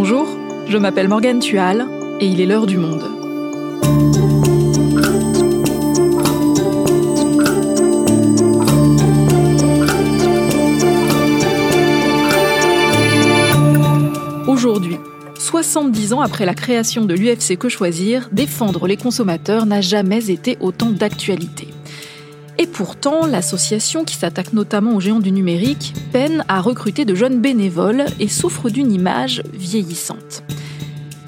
Bonjour, je m'appelle Morgane Tual et il est l'heure du monde. Aujourd'hui, 70 ans après la création de l'UFC Que Choisir, défendre les consommateurs n'a jamais été autant d'actualité. Pourtant, l'association qui s'attaque notamment aux géants du numérique peine à recruter de jeunes bénévoles et souffre d'une image vieillissante.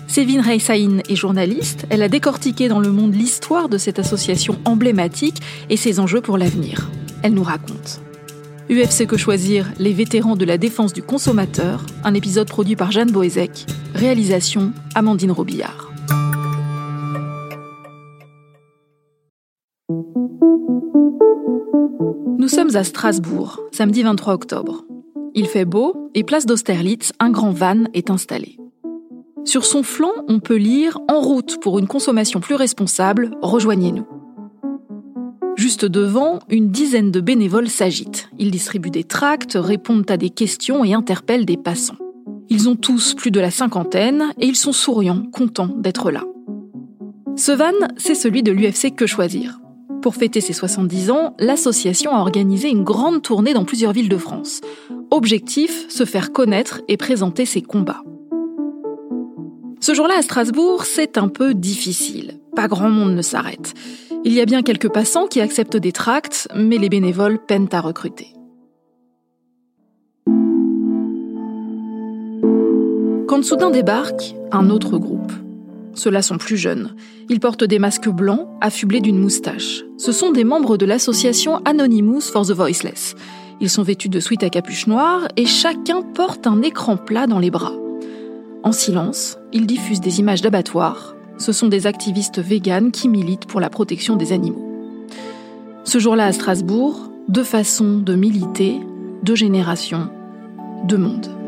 Sévine Reissaïn est journaliste, elle a décortiqué dans le monde l'histoire de cette association emblématique et ses enjeux pour l'avenir. Elle nous raconte. UFC Que Choisir, les vétérans de la défense du consommateur, un épisode produit par Jeanne Boézek, réalisation Amandine Robillard. À Strasbourg, samedi 23 octobre. Il fait beau et place d'Austerlitz, un grand van est installé. Sur son flanc, on peut lire En route pour une consommation plus responsable, rejoignez-nous. Juste devant, une dizaine de bénévoles s'agitent. Ils distribuent des tracts, répondent à des questions et interpellent des passants. Ils ont tous plus de la cinquantaine et ils sont souriants, contents d'être là. Ce van, c'est celui de l'UFC Que Choisir. Pour fêter ses 70 ans, l'association a organisé une grande tournée dans plusieurs villes de France. Objectif, se faire connaître et présenter ses combats. Ce jour-là à Strasbourg, c'est un peu difficile. Pas grand monde ne s'arrête. Il y a bien quelques passants qui acceptent des tracts, mais les bénévoles peinent à recruter. Quand soudain débarque un autre groupe. Ceux-là sont plus jeunes. Ils portent des masques blancs, affublés d'une moustache. Ce sont des membres de l'association Anonymous for the Voiceless. Ils sont vêtus de suites à capuche noire et chacun porte un écran plat dans les bras. En silence, ils diffusent des images d'abattoirs. Ce sont des activistes véganes qui militent pour la protection des animaux. Ce jour-là à Strasbourg, deux façons de militer, deux générations, deux mondes.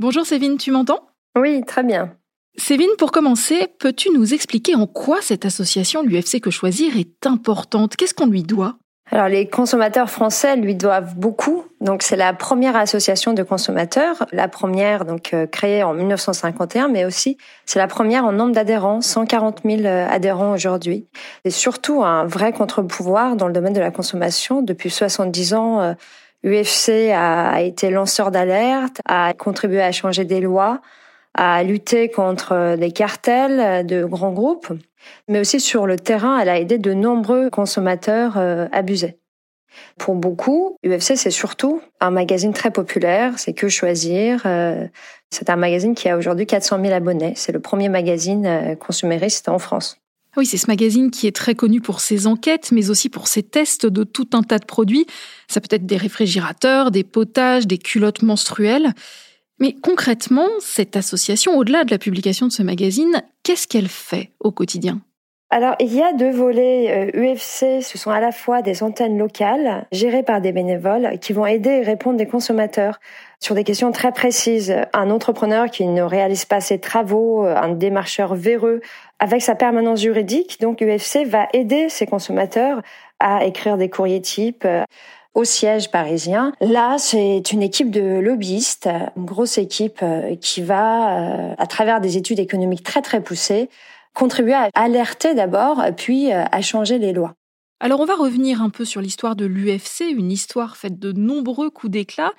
Bonjour Sévine, tu m'entends? Oui, très bien. Sévine, pour commencer, peux-tu nous expliquer en quoi cette association, l'UFC Que Choisir, est importante? Qu'est-ce qu'on lui doit? Alors les consommateurs français lui doivent beaucoup. Donc c'est la première association de consommateurs, la première donc euh, créée en 1951, mais aussi c'est la première en nombre d'adhérents, 140 000 euh, adhérents aujourd'hui. C'est surtout un vrai contre-pouvoir dans le domaine de la consommation. Depuis 70 ans, euh, UFC a été lanceur d'alerte, a contribué à changer des lois, à lutter contre des cartels de grands groupes, mais aussi sur le terrain, elle a aidé de nombreux consommateurs euh, abusés. Pour beaucoup, UFC c'est surtout un magazine très populaire, c'est que choisir. Euh, c'est un magazine qui a aujourd'hui 400 000 abonnés. C'est le premier magazine euh, consumériste en France. Oui, c'est ce magazine qui est très connu pour ses enquêtes, mais aussi pour ses tests de tout un tas de produits. Ça peut être des réfrigérateurs, des potages, des culottes menstruelles. Mais concrètement, cette association, au-delà de la publication de ce magazine, qu'est-ce qu'elle fait au quotidien? Alors, il y a deux volets UFC. Euh, ce sont à la fois des antennes locales gérées par des bénévoles qui vont aider et répondre des consommateurs sur des questions très précises. Un entrepreneur qui ne réalise pas ses travaux, euh, un démarcheur véreux, avec sa permanence juridique, donc UFC va aider ses consommateurs à écrire des courriers types euh, au siège parisien. Là, c'est une équipe de lobbyistes, une grosse équipe euh, qui va, à travers des études économiques très très poussées, contribuer à alerter d'abord, puis à changer les lois. Alors on va revenir un peu sur l'histoire de l'UFC, une histoire faite de nombreux coups d'éclat.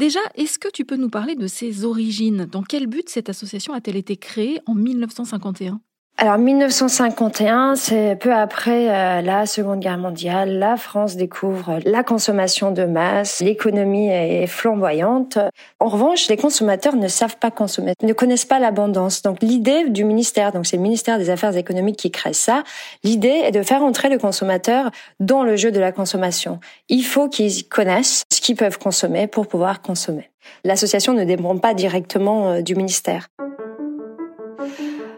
Déjà, est-ce que tu peux nous parler de ses origines? Dans quel but cette association a-t-elle été créée en 1951 alors 1951, c'est peu après euh, la Seconde Guerre mondiale, la France découvre la consommation de masse, l'économie est flamboyante. En revanche, les consommateurs ne savent pas consommer, ne connaissent pas l'abondance. Donc l'idée du ministère, donc c'est le ministère des Affaires économiques qui crée ça, l'idée est de faire entrer le consommateur dans le jeu de la consommation. Il faut qu'ils connaissent ce qu'ils peuvent consommer pour pouvoir consommer. L'association ne dépend pas directement euh, du ministère.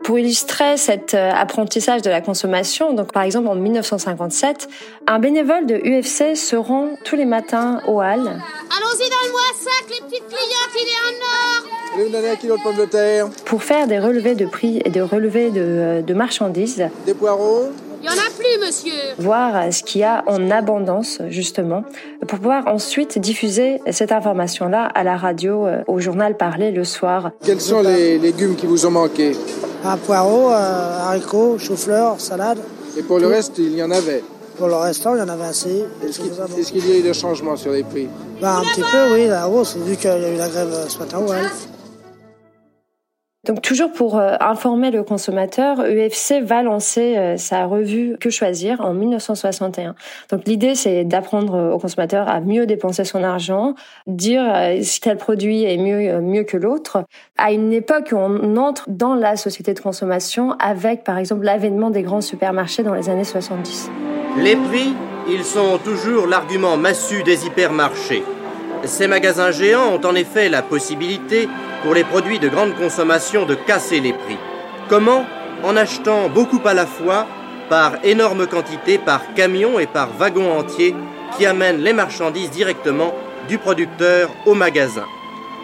Pour illustrer cet euh, apprentissage de la consommation, donc par exemple en 1957, un bénévole de UFC se rend tous les matins au hall. Allons-y dans le mois 5, les petites clientes, il est en or Allez, vous donner un kilo de pommes de terre. Pour faire des relevés de prix et des relevés de, euh, de marchandises. Des poireaux Il y en a plus, monsieur. Voir ce qu'il y a en abondance, justement, pour pouvoir ensuite diffuser cette information-là à la radio, euh, au journal parlé le soir. Quels sont les légumes qui vous ont manqué? Un poireau, euh, haricots, chou-fleur, salade. Et pour le reste, il y en avait? Pour le restant, il y en avait assez. Est-ce qu'il est-ce qu'il y a eu des changements sur les prix? Bah, un petit peu, oui, la hausse, vu qu'il y a eu la grève euh, ce matin, ouais. Donc toujours pour euh, informer le consommateur, UFC va lancer euh, sa revue Que choisir en 1961. Donc l'idée c'est d'apprendre au consommateur à mieux dépenser son argent, dire euh, si tel produit est mieux mieux que l'autre. À une époque où on entre dans la société de consommation avec par exemple l'avènement des grands supermarchés dans les années 70. Les prix, ils sont toujours l'argument massu des hypermarchés. Ces magasins géants ont en effet la possibilité, pour les produits de grande consommation, de casser les prix. Comment? En achetant beaucoup à la fois, par énorme quantité, par camion et par wagon entier, qui amènent les marchandises directement du producteur au magasin.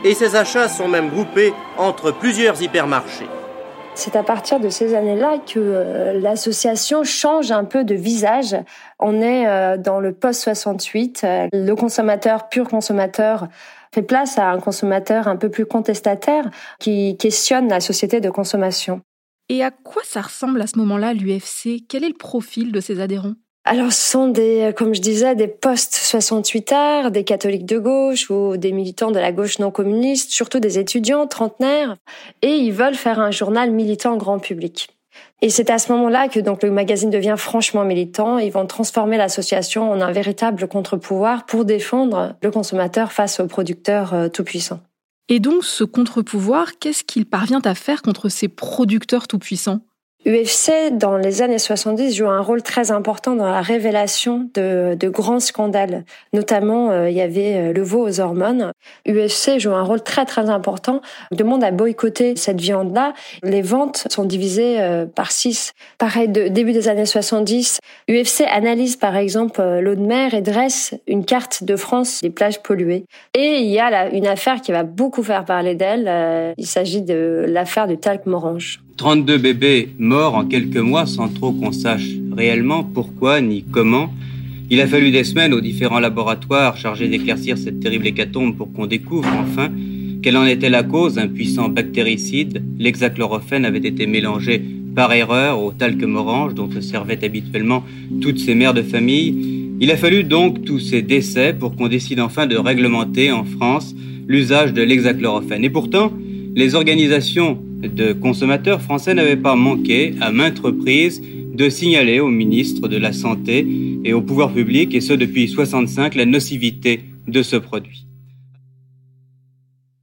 Et ces achats sont même groupés entre plusieurs hypermarchés. C'est à partir de ces années-là que euh, l'association change un peu de visage. On est euh, dans le post-68. Euh, le consommateur, pur consommateur, fait place à un consommateur un peu plus contestataire qui questionne la société de consommation. Et à quoi ça ressemble à ce moment-là, l'UFC Quel est le profil de ses adhérents? Alors, ce sont des, comme je disais, des post-68ards, des catholiques de gauche ou des militants de la gauche non communiste, surtout des étudiants trentenaires, et ils veulent faire un journal militant grand public. Et c'est à ce moment-là que le magazine devient franchement militant. Ils vont transformer l'association en un véritable contre-pouvoir pour défendre le consommateur face aux producteurs euh, tout-puissants. Et donc, ce contre-pouvoir, qu'est-ce qu'il parvient à faire contre ces producteurs tout-puissants? UFC, dans les années 70, joue un rôle très important dans la révélation de, de grands scandales. Notamment, euh, il y avait euh, le veau aux hormones. UFC joue un rôle très très important. Le monde a boycotté cette viande-là. Les ventes sont divisées euh, par six. Pareil, de début des années 70, UFC analyse par exemple l'eau de mer et dresse une carte de France des plages polluées. Et il y a là une affaire qui va beaucoup faire parler d'elle. Il s'agit de l'affaire du talc morange. 32 bébés morts en quelques mois sans trop qu'on sache réellement pourquoi ni comment. Il a fallu des semaines aux différents laboratoires chargés d'éclaircir cette terrible hécatombe pour qu'on découvre enfin quelle en était la cause. Un puissant bactéricide, l'hexachlorophène, avait été mélangé par erreur au talc morange dont se servaient habituellement toutes ces mères de famille. Il a fallu donc tous ces décès pour qu'on décide enfin de réglementer en France l'usage de l'hexachlorophène. Et pourtant, les organisations de consommateurs français n'avaient pas manqué, à maintes reprises, de signaler au ministre de la Santé et au pouvoir public, et ce depuis 65, la nocivité de ce produit.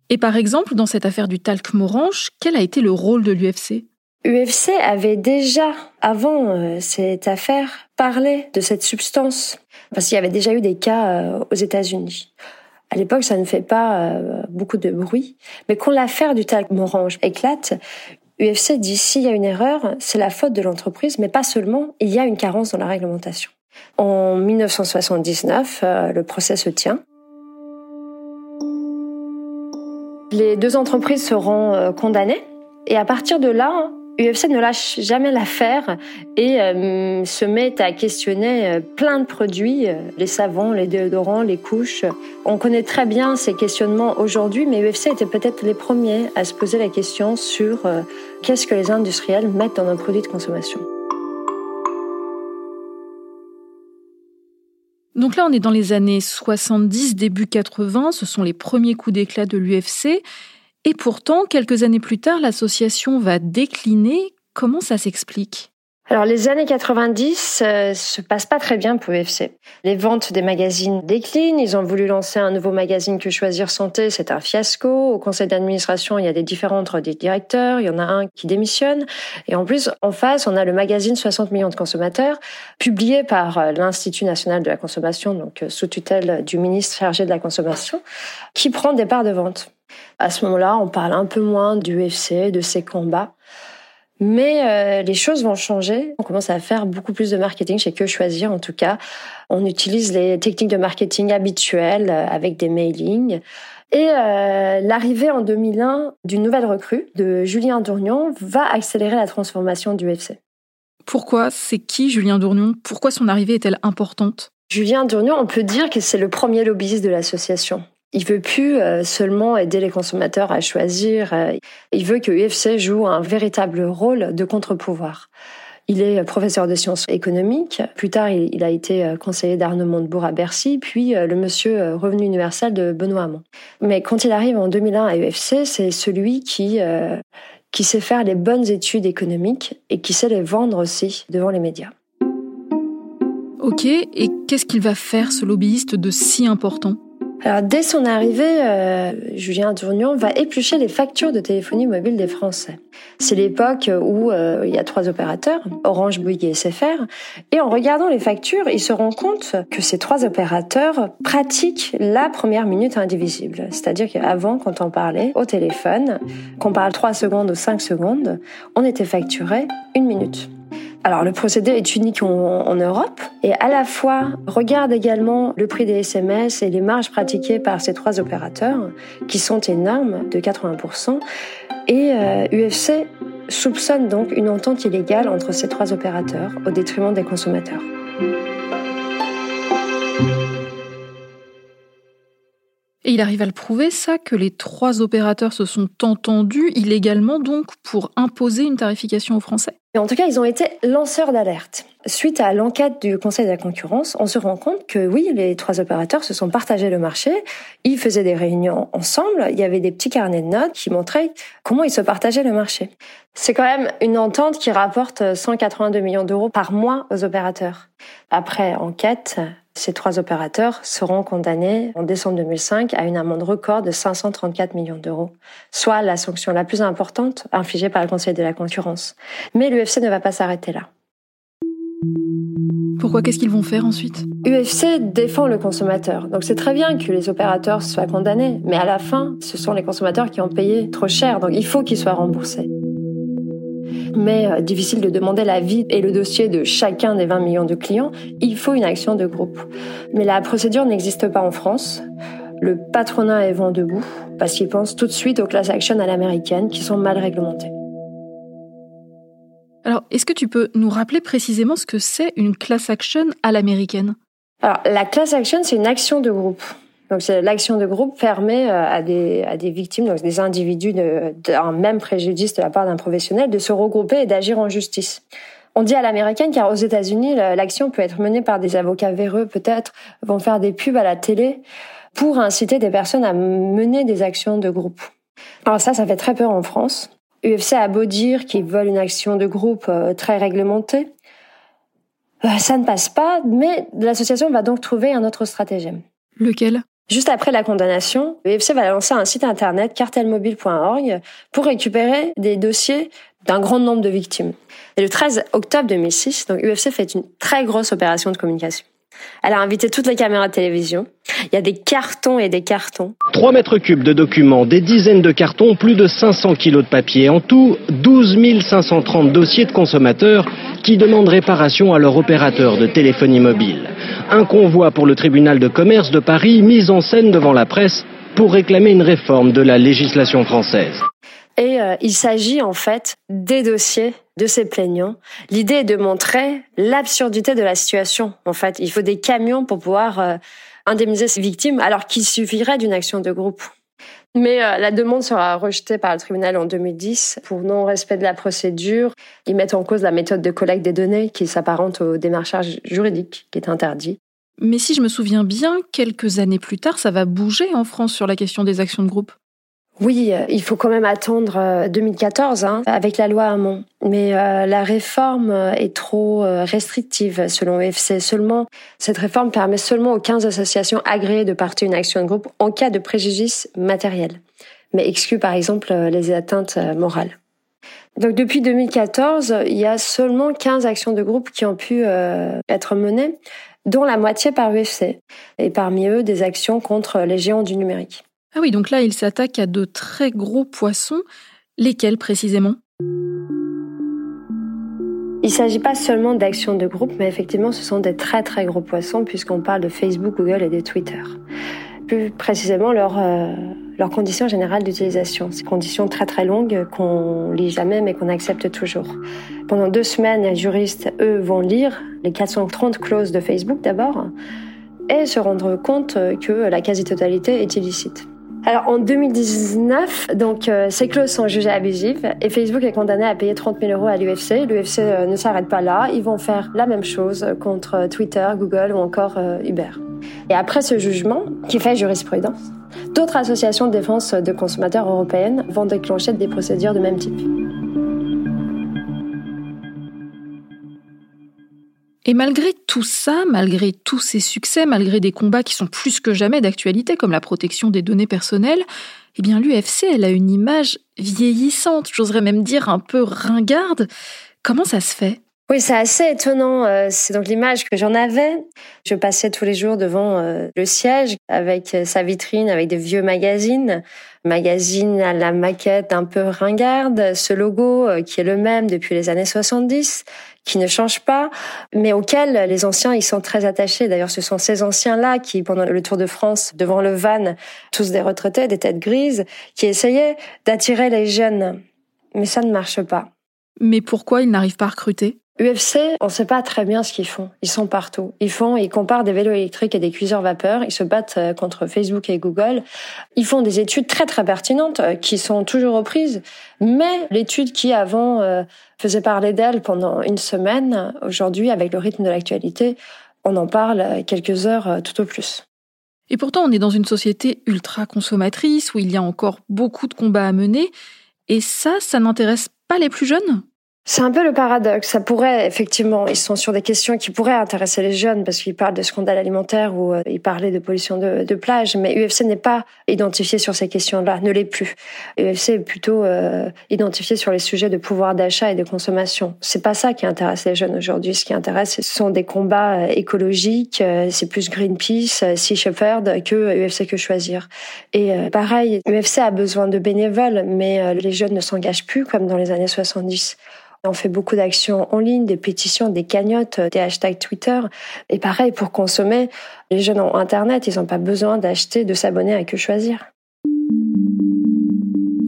Et par exemple, dans cette affaire du talc morange, quel a été le rôle de l'UFC UFC avait déjà, avant euh, cette affaire, parlé de cette substance, parce qu'il y avait déjà eu des cas euh, aux États-Unis. À l'époque, ça ne fait pas euh, beaucoup de bruit, mais quand l'affaire du talc morange éclate, UFC dit s'il y a une erreur, c'est la faute de l'entreprise, mais pas seulement, il y a une carence dans la réglementation. En 1979, euh, le procès se tient. Les deux entreprises seront euh, condamnées, et à partir de là, UFC ne lâche jamais l'affaire et euh, se met à questionner euh, plein de produits, euh, les savons, les déodorants, les couches. On connaît très bien ces questionnements aujourd'hui, mais UFC était peut-être les premiers à se poser la question sur qu'est-ce que les industriels mettent dans nos produits de consommation. Donc là, on est dans les années 70, début 80, ce sont les premiers coups d'éclat de l'UFC. Et pourtant, quelques années plus tard, l'association va décliner. Comment ça s'explique? Alors les années 90 euh, se passent pas très bien pour UFC. Les ventes des magazines déclinent. Ils ont voulu lancer un nouveau magazine que Choisir Santé, c'est un fiasco. Au conseil d'administration, il y a des des directeurs. Il y en a un qui démissionne. Et en plus, en face, on a le magazine 60 millions de consommateurs, publié par euh, l'Institut national de la consommation, donc euh, sous tutelle du ministre chargé de la consommation, qui prend des parts de vente. À ce moment-là, on parle un peu moins du UFC, de ses combats. Mais euh, les choses vont changer. On commence à faire beaucoup plus de marketing chez Que Choisir, en tout cas. On utilise les techniques de marketing habituelles euh, avec des mailings. Et euh, l'arrivée en 2001 d'une nouvelle recrue, de Julien Dournion, va accélérer la transformation du UFC. Pourquoi? C'est qui Julien Dournion? Pourquoi son arrivée est-elle importante? Julien Dournion, on peut dire que c'est le premier lobbyiste de l'association. Il veut plus euh, seulement aider les consommateurs à choisir, euh, il veut que UFC joue un véritable rôle de contre-pouvoir. Il est professeur de sciences économiques. Plus tard, il a été euh, conseiller d'Arnaud Montebourg à Bercy, puis le monsieur revenu universel de Benoît Hamon. Mais quand il arrive en 2001 à UFC, c'est celui qui qui sait faire les bonnes études économiques et qui sait les vendre aussi devant les médias. Ok, et qu'est-ce qu'il va faire ce lobbyiste de si important? Alors, dès son arrivée, euh, Julien Tournion va éplucher les factures de téléphonie mobile des Français. C'est l'époque où euh, il y a trois opérateurs, Orange, Bouygues et SFR, et en regardant les factures, il se rend compte que ces trois opérateurs pratiquent la première minute indivisible. C'est-à-dire qu'avant, quand on parlait au téléphone, qu'on parle trois secondes ou cinq secondes, on était facturé une minute. Alors le procédé est unique en, Europe et à la fois regarde également le prix des SMS et les marges pratiquées par ces trois opérateurs qui sont énormes de 80% et UFC euh, soupçonne donc une entente illégale entre ces trois opérateurs au détriment des consommateurs. Il arrive à le prouver, ça, que les trois opérateurs se sont entendus illégalement, donc, pour imposer une tarification aux Français En tout cas, ils ont été lanceurs d'alerte. Suite à l'enquête du Conseil de la concurrence, on se rend compte que oui, les trois opérateurs se sont partagés le marché, ils faisaient des réunions ensemble, il y avait des petits carnets de notes qui montraient comment ils se partageaient le marché. C'est quand même une entente qui rapporte 182 millions d'euros par mois aux opérateurs. Après enquête, ces trois opérateurs seront condamnés en décembre 2005 à une amende record de 534 millions d'euros, soit la sanction la plus importante infligée par le Conseil de la concurrence. Mais l'UFC ne va pas s'arrêter là. Pourquoi Qu'est-ce qu'ils vont faire ensuite? UFC défend le consommateur. Donc c'est très bien que les opérateurs soient condamnés, mais à la fin, ce sont les consommateurs qui ont payé trop cher, donc il faut qu'ils soient remboursés mais euh, difficile de demander l'avis et le dossier de chacun des 20 millions de clients, il faut une action de groupe. Mais la procédure n'existe pas en France. Le patronat est vent debout parce qu'il pense tout de suite aux class action à l'américaine qui sont mal réglementées. Alors, est-ce que tu peux nous rappeler précisément ce que c'est une class action à l'américaine? Alors, la class action, c'est une action de groupe. Donc l'action de groupe permet euh, à des, à des victimes, donc des individus d'un même préjudice de la part d'un professionnel, de se regrouper et d'agir en justice. On dit à l'américaine car aux États-Unis, l'action peut être menée par des avocats véreux, peut-être vont faire des pubs à la télé pour inciter des personnes à mener des actions de groupe. Alors ça, ça fait très peur en France. UFC a beau dire qu'ils veulent une action de groupe euh, très réglementée, euh, ça ne passe pas, mais l'association va donc trouver un autre stratagème. Lequel? Juste après la condamnation, l'UFC va lancer un site internet cartelmobile.org pour récupérer des dossiers d'un grand nombre de victimes. Et le 13 octobre 2006, donc UFC fait une très grosse opération de communication. Elle a invité toutes les caméras de télévision. Il y a des cartons et des cartons. 3 mètres cubes de documents, des dizaines de cartons, plus de 500 kilos de papier. En tout, 12 530 dossiers de consommateurs qui demandent réparation à leur opérateur de téléphonie mobile. Un convoi pour le tribunal de commerce de Paris mis en scène devant la presse pour réclamer une réforme de la législation française. Et euh, il s'agit en fait des dossiers de ces plaignants. L'idée est de montrer l'absurdité de la situation. En fait, il faut des camions pour pouvoir euh, indemniser ces victimes alors qu'il suffirait d'une action de groupe. Mais euh, la demande sera rejetée par le tribunal en 2010 pour non-respect de la procédure. Ils mettent en cause la méthode de collecte des données qui s'apparente au démarchage juridique qui est interdit. Mais si je me souviens bien, quelques années plus tard, ça va bouger en France sur la question des actions de groupe. Oui, euh, il faut quand même attendre 2014 euh, hein, avec la loi Hamon. Mais euh, la réforme est trop restrictive selon l'UFC. Seulement, cette réforme permet seulement aux 15 associations agréées de porter une action de groupe en cas de préjudice matériel, mais exclut par exemple les atteintes morales. Donc depuis 2014, il y a seulement 15 actions de groupe qui ont pu être menées, dont la moitié par UFC, et parmi eux des actions contre les géants du numérique. Ah oui, donc là, il s'attaque à de très gros poissons. Lesquels précisément? Il ne s'agit pas seulement d'actions de groupe, mais effectivement, ce sont des très très gros poissons puisqu'on parle de Facebook, Google et de Twitter. Plus précisément, leur, euh, leurs conditions générales d'utilisation. Ces conditions très très longues qu'on lit jamais mais qu'on accepte toujours. Pendant deux semaines, les juristes, eux, vont lire les 430 clauses de Facebook d'abord et se rendre compte que la quasi-totalité est illicite. Alors en 2019, donc euh, ces clauses sont jugées abusives et Facebook est condamné à payer 30 000 euros à l'UFC. L'UFC euh, ne s'arrête pas là, ils vont faire la même chose contre Twitter, Google ou encore euh, Uber. Et après ce jugement, qui fait jurisprudence, d'autres associations de défense de consommateurs européennes vont déclencher des procédures de même type. Et malgré tout ça, malgré tous ces succès, malgré des combats qui sont plus que jamais d'actualité, comme la protection des données personnelles, eh bien l'UFC, elle a une image vieillissante, j'oserais même dire un peu ringarde. Comment ça se fait? Oui, c'est assez étonnant. Euh, c'est donc l'image que j'en avais. Je passais tous les jours devant euh, le siège avec euh, sa vitrine, avec des vieux magazines, magazines à la maquette un peu ringarde, ce logo qui est le même depuis les années 70, qui ne change pas, mais auquel les anciens ils sont très attachés. D'ailleurs, ce sont ces anciens-là qui, pendant le Tour de France, devant le van, tous des retraités, des têtes grises, qui essayaient d'attirer les jeunes. Mais ça ne marche pas. Mais pourquoi ils n'arrivent pas à recruter? UFC, on sait pas très bien ce qu'ils font. Ils sont partout. Ils font, ils comparent des vélos électriques et des cuiseurs vapeur. Ils se battent euh, contre Facebook et Google. Ils font des études très très pertinentes euh, qui sont toujours reprises. Mais l'étude qui avant euh, faisait parler d'elle pendant une semaine, aujourd'hui avec le rythme de l'actualité, on en parle quelques heures tout au plus. Et pourtant, on est dans une société ultra consommatrice où il y a encore beaucoup de combats à mener. Et ça, ça n'intéresse pas les plus jeunes? C'est un peu le paradoxe. Ça pourrait, effectivement, ils sont sur des questions qui pourraient intéresser les jeunes parce qu'ils parlent de scandales alimentaires ou euh, ils parlaient de pollution de, de plage. Mais UFC n'est pas identifié sur ces questions-là, ne l'est plus. UFC est plutôt euh, identifié sur les sujets de pouvoir d'achat et de consommation. C'est pas ça qui intéresse les jeunes aujourd'hui. Ce qui intéresse, ce sont des combats euh, écologiques. c'est plus Greenpeace, Sea Shepherd que UFC que choisir. Et pareil, UFC a besoin de bénévoles, mais les jeunes ne s'engagent plus comme dans les années 70. On fait beaucoup d'actions en ligne, des pétitions, des cagnottes, des hashtags Twitter. Et pareil, pour consommer, les jeunes ont Internet, ils n'ont pas besoin d'acheter, de s'abonner à Que Choisir.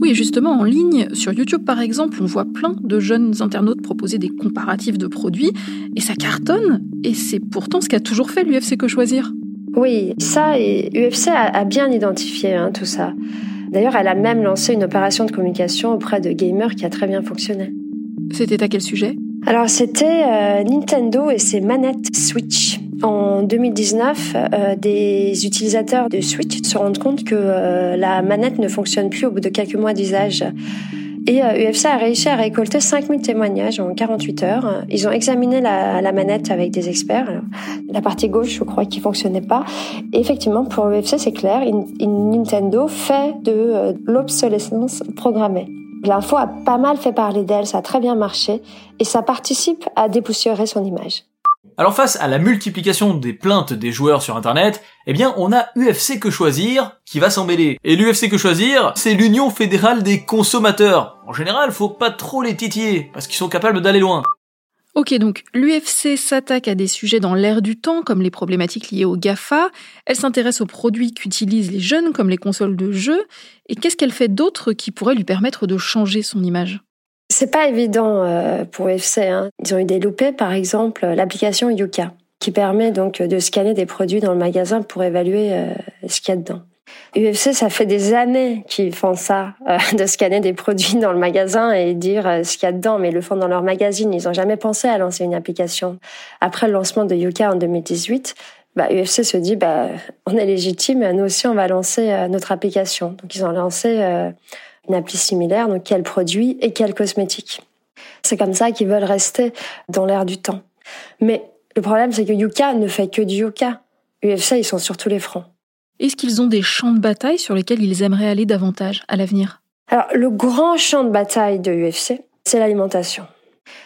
Oui, justement, en ligne, sur YouTube par exemple, on voit plein de jeunes internautes proposer des comparatifs de produits, et ça cartonne, et c'est pourtant ce qu'a toujours fait l'UFC Que Choisir. Oui, ça, et UFC a, bien identifié hein, tout ça. D'ailleurs, elle a même lancé une opération de communication auprès de gamers qui a très bien fonctionné. C'était à quel sujet? Alors c'était euh, Nintendo et ses manettes Switch. En 2019, euh, des utilisateurs de Switch se rendent compte que euh, la manette ne fonctionne plus au bout de quelques mois d'usage. Et UFC a réussi à récolter 5000 témoignages en 48 heures. Ils ont examiné la, manette avec des experts. La partie gauche, je crois, qui fonctionnait pas. Effectivement, pour UFC, c'est clair, Nintendo fait de l'obsolescence programmée. L'info a pas mal fait parler d'elle, ça a très bien marché, et ça participe à dépoussiérer son image. Alors face à la multiplication des plaintes des joueurs sur internet, eh bien on a UFC que choisir qui va s'embêler. Et l'UFC que choisir, c'est l'Union fédérale des consommateurs. En général, faut pas trop les titiller, parce qu'ils sont capables d'aller loin. Ok, donc l'UFC s'attaque à des sujets dans l'air du temps, comme les problématiques liées au GAFA. Elle s'intéresse aux produits qu'utilisent les jeunes, comme les consoles de jeux. Et qu'est-ce qu'elle fait d'autre qui pourrait lui permettre de changer son image? C'est pas évident euh, pour l'UFC. Hein. Ils ont eu des loupés, par exemple, l'application Yuka, qui permet donc de scanner des produits dans le magasin pour évaluer euh, ce qu'il y a dedans. UFC, ça fait des années qu'ils font ça, euh, de scanner des produits dans le magasin et dire euh, ce qu'il y a dedans, mais ils le font dans leur magazine. Ils n'ont jamais pensé à lancer une application. Après le lancement de Yuka en 2018, bah, UFC se dit, bah, on est légitime, nous aussi on va lancer euh, notre application. Donc ils ont lancé une appli similaire, donc quel produit et quel cosmétique. C'est comme ça qu'ils veulent rester dans l'air du temps. Mais le problème, c'est que Yuka ne fait que du Yuka. UFC, ils sont sur tous les fronts. Est-ce qu'ils ont des champs de bataille sur lesquels ils aimeraient aller davantage à l'avenir? Alors, le grand champ de bataille de l'UFC, c'est l'alimentation.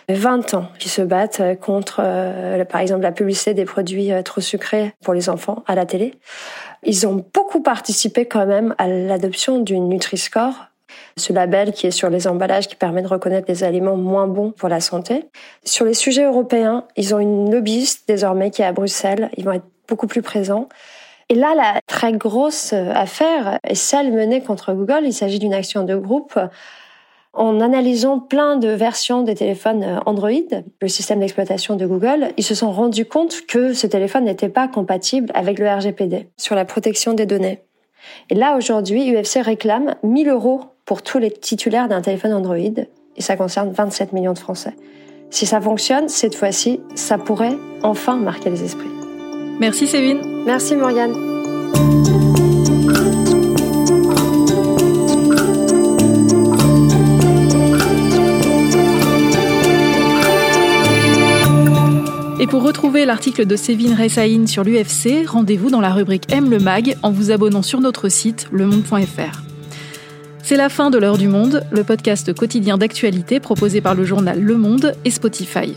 20 ans qui se battent contre, euh, par exemple, la publicité des produits euh, trop sucrés pour les enfants à la télé. Ils ont beaucoup participé quand même à l'adoption du Nutri-Score, ce label qui est sur les emballages qui permet de reconnaître les aliments moins bons pour la santé. Sur les sujets européens, ils ont une lobbyiste désormais qui est à Bruxelles. Ils vont être beaucoup plus présents. Et là, la très grosse affaire est celle menée contre Google. Il s'agit d'une action de groupe. En analysant plein de versions des téléphones Android, le système d'exploitation de Google, ils se sont rendus compte que ce téléphone n'était pas compatible avec le RGPD sur la protection des données. Et là, aujourd'hui, UFC réclame 1000 euros pour tous les titulaires d'un téléphone Android, et ça concerne 27 millions de Français. Si ça fonctionne, cette fois-ci, ça pourrait enfin marquer les esprits. Merci Sévine. Merci Morgane. Et pour retrouver l'article de Sévine Ressaïn sur l'UFC, rendez-vous dans la rubrique M le Mag en vous abonnant sur notre site lemonde.fr. C'est la fin de l'heure du monde, le podcast quotidien d'actualité proposé par le journal Le Monde et Spotify.